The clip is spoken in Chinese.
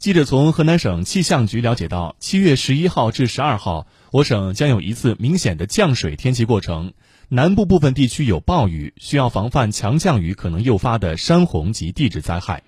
记者从河南省气象局了解到七月十一号至十二号我省将有一次明显的降水天气过程。南部部分地区有暴雨需要防范强降雨可能诱发的山洪及地质灾害。